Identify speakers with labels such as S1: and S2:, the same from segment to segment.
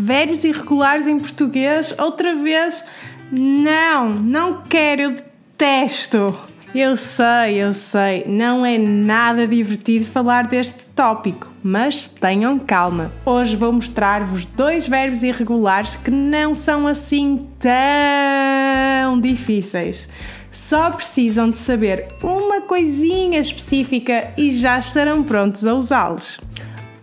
S1: verbos irregulares em português outra vez? Não, não quero, eu detesto. Eu sei, eu sei, não é nada divertido falar deste tópico, mas tenham calma. Hoje vou mostrar-vos dois verbos irregulares que não são assim tão difíceis. Só precisam de saber uma coisinha específica e já estarão prontos a usá-los.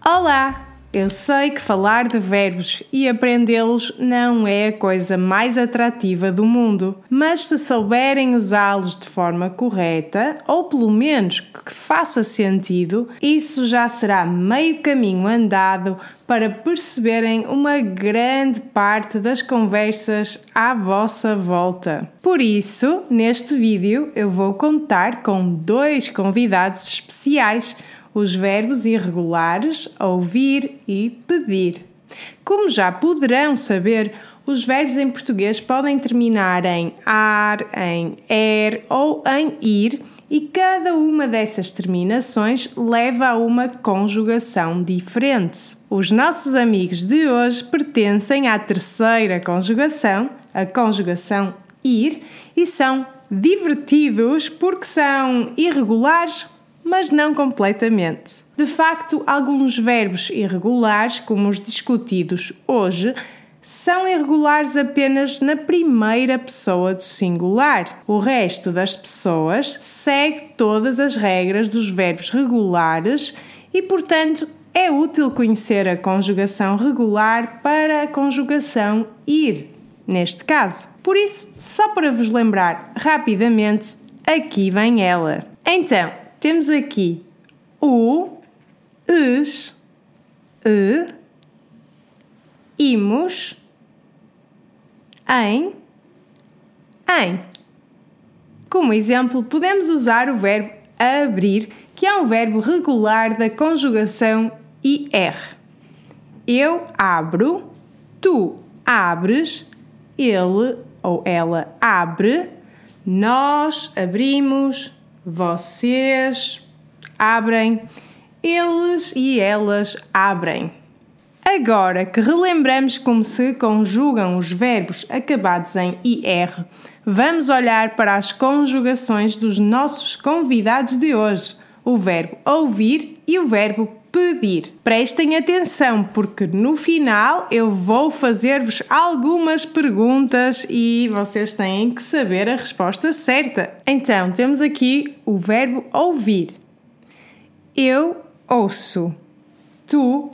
S1: Olá! Eu sei que falar de verbos e aprendê-los não é a coisa mais atrativa do mundo, mas se souberem usá-los de forma correta, ou pelo menos que faça sentido, isso já será meio caminho andado para perceberem uma grande parte das conversas à vossa volta. Por isso, neste vídeo eu vou contar com dois convidados especiais os verbos irregulares ouvir e pedir. Como já poderão saber, os verbos em português podem terminar em ar, em er ou em ir, e cada uma dessas terminações leva a uma conjugação diferente. Os nossos amigos de hoje pertencem à terceira conjugação, a conjugação ir, e são divertidos porque são irregulares mas não completamente. De facto, alguns verbos irregulares, como os discutidos hoje, são irregulares apenas na primeira pessoa do singular. O resto das pessoas segue todas as regras dos verbos regulares e, portanto, é útil conhecer a conjugação regular para a conjugação ir, neste caso. Por isso, só para vos lembrar rapidamente, aqui vem ela. Então, temos aqui o, es, e, imos, em, em. Como exemplo, podemos usar o verbo abrir, que é um verbo regular da conjugação IR. Eu abro, tu abres, ele ou ela abre, nós abrimos, vocês abrem, eles e elas abrem. Agora que relembramos como se conjugam os verbos acabados em IR, vamos olhar para as conjugações dos nossos convidados de hoje: o verbo ouvir e o verbo pedir. Prestem atenção, porque no final eu vou fazer-vos algumas perguntas e vocês têm que saber a resposta certa. Então, temos aqui o verbo ouvir. Eu ouço. Tu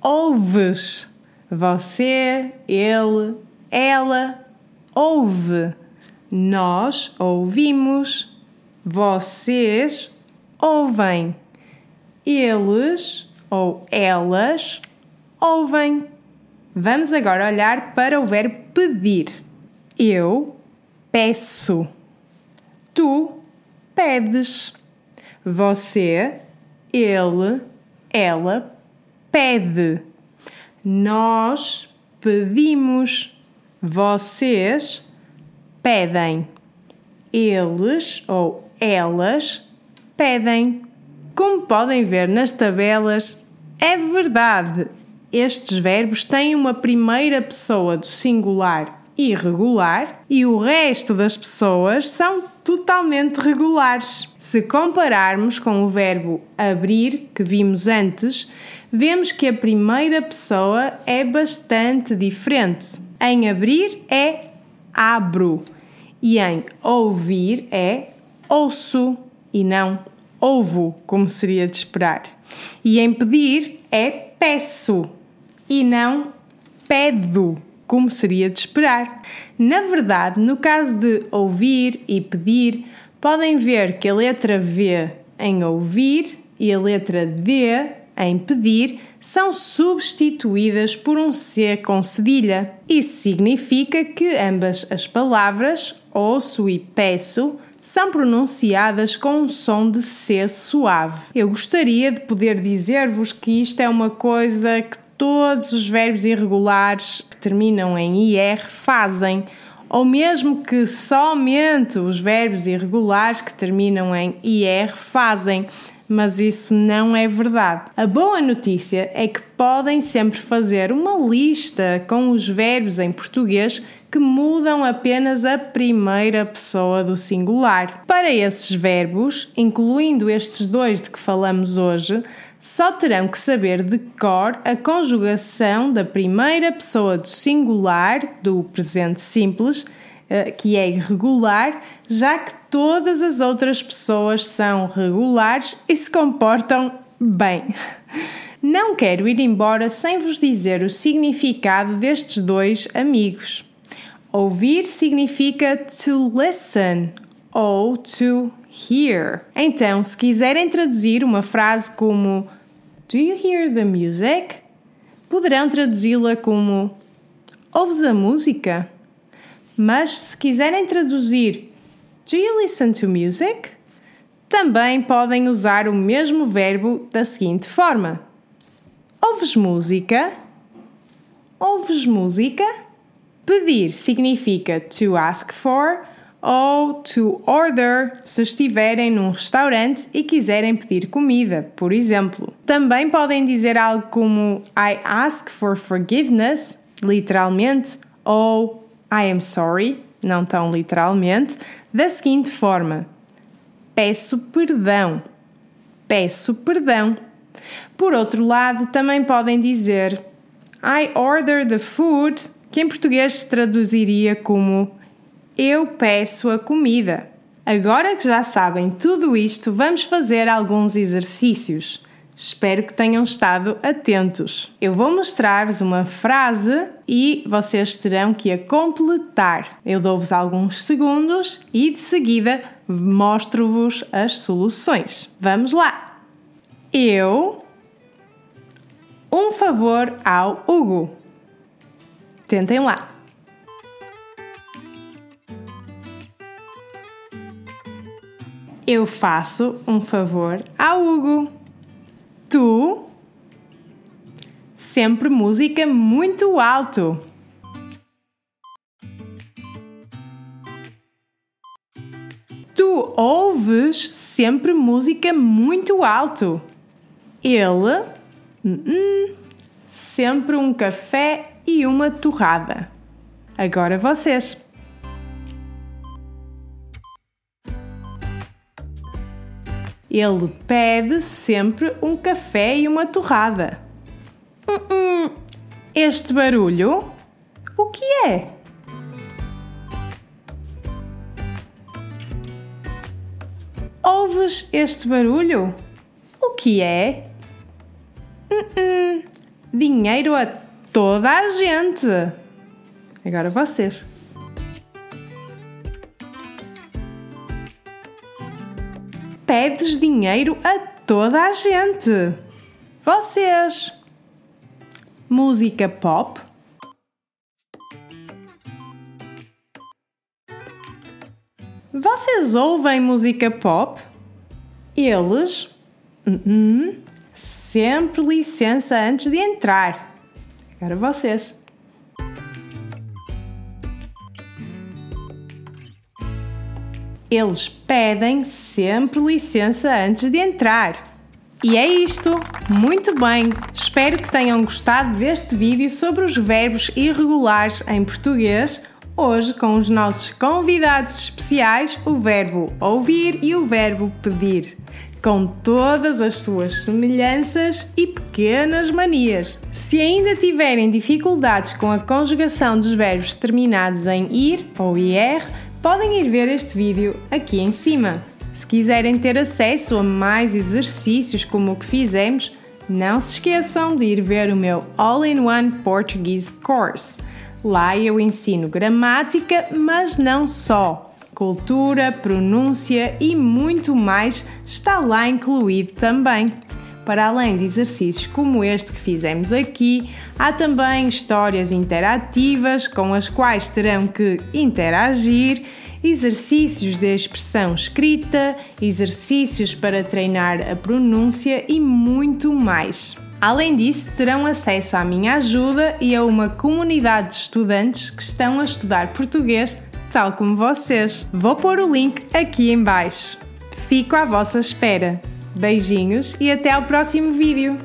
S1: ouves. Você, ele, ela ouve. Nós ouvimos. Vocês ouvem eles ou elas ouvem. Vamos agora olhar para o verbo pedir. Eu peço. Tu pedes. Você, ele, ela pede. Nós pedimos. Vocês pedem. Eles ou elas pedem. Como podem ver nas tabelas, é verdade, estes verbos têm uma primeira pessoa do singular irregular e o resto das pessoas são totalmente regulares. Se compararmos com o verbo abrir que vimos antes, vemos que a primeira pessoa é bastante diferente. Em abrir é abro e em ouvir é ouço e não ovo, como seria de esperar. E em pedir é peço e não pedo, como seria de esperar. Na verdade, no caso de ouvir e pedir, podem ver que a letra V em ouvir e a letra D em pedir são substituídas por um C com cedilha. Isso significa que ambas as palavras, ouço e peço, são pronunciadas com um som de C suave. Eu gostaria de poder dizer-vos que isto é uma coisa que todos os verbos irregulares que terminam em IR fazem, ou mesmo que somente os verbos irregulares que terminam em IR fazem, mas isso não é verdade. A boa notícia é que podem sempre fazer uma lista com os verbos em português que mudam apenas a primeira pessoa do singular. Para esses verbos, incluindo estes dois de que falamos hoje, só terão que saber de cor a conjugação da primeira pessoa do singular do presente simples, que é irregular, já que todas as outras pessoas são regulares e se comportam bem. Não quero ir embora sem vos dizer o significado destes dois amigos. Ouvir significa to listen ou to hear. Então, se quiserem traduzir uma frase como Do you hear the music? Poderão traduzi-la como Ouves a música? Mas se quiserem traduzir Do you listen to music? Também podem usar o mesmo verbo da seguinte forma: Ouves música? Ouves música? Pedir significa to ask for ou to order se estiverem num restaurante e quiserem pedir comida, por exemplo. Também podem dizer algo como I ask for forgiveness, literalmente, ou I am sorry, não tão literalmente, da seguinte forma: Peço perdão. Peço perdão. Por outro lado, também podem dizer I order the food que em português se traduziria como Eu peço a comida. Agora que já sabem tudo isto, vamos fazer alguns exercícios. Espero que tenham estado atentos. Eu vou mostrar-vos uma frase e vocês terão que a completar. Eu dou-vos alguns segundos e de seguida mostro-vos as soluções. Vamos lá! Eu. Um favor ao Hugo. Tentem lá! Eu faço um favor ao Hugo. Tu. Sempre música muito alto. Tu ouves sempre música muito alto. Ele. Hum, sempre um café e uma torrada. Agora vocês. Ele pede sempre um café e uma torrada. Hum, hum, este barulho? O que é? Ouves este barulho? O que é? Hum, dinheiro a toda a gente. Agora vocês. Pedes dinheiro a toda a gente. Vocês. Música pop. Vocês ouvem música pop? Eles. Uh -uh. Sempre licença antes de entrar. Agora vocês. Eles pedem sempre licença antes de entrar. E é isto! Muito bem! Espero que tenham gostado deste vídeo sobre os verbos irregulares em português, hoje com os nossos convidados especiais, o verbo ouvir e o verbo pedir com todas as suas semelhanças e pequenas manias. Se ainda tiverem dificuldades com a conjugação dos verbos terminados em ir ou ir, podem ir ver este vídeo aqui em cima. Se quiserem ter acesso a mais exercícios como o que fizemos, não se esqueçam de ir ver o meu All-in-One Portuguese Course. Lá eu ensino gramática, mas não só cultura, pronúncia e muito mais está lá incluído também. Para além de exercícios como este que fizemos aqui, há também histórias interativas com as quais terão que interagir, exercícios de expressão escrita, exercícios para treinar a pronúncia e muito mais. Além disso, terão acesso à minha ajuda e a uma comunidade de estudantes que estão a estudar português tal como vocês. Vou pôr o link aqui em baixo. Fico à vossa espera. Beijinhos e até ao próximo vídeo!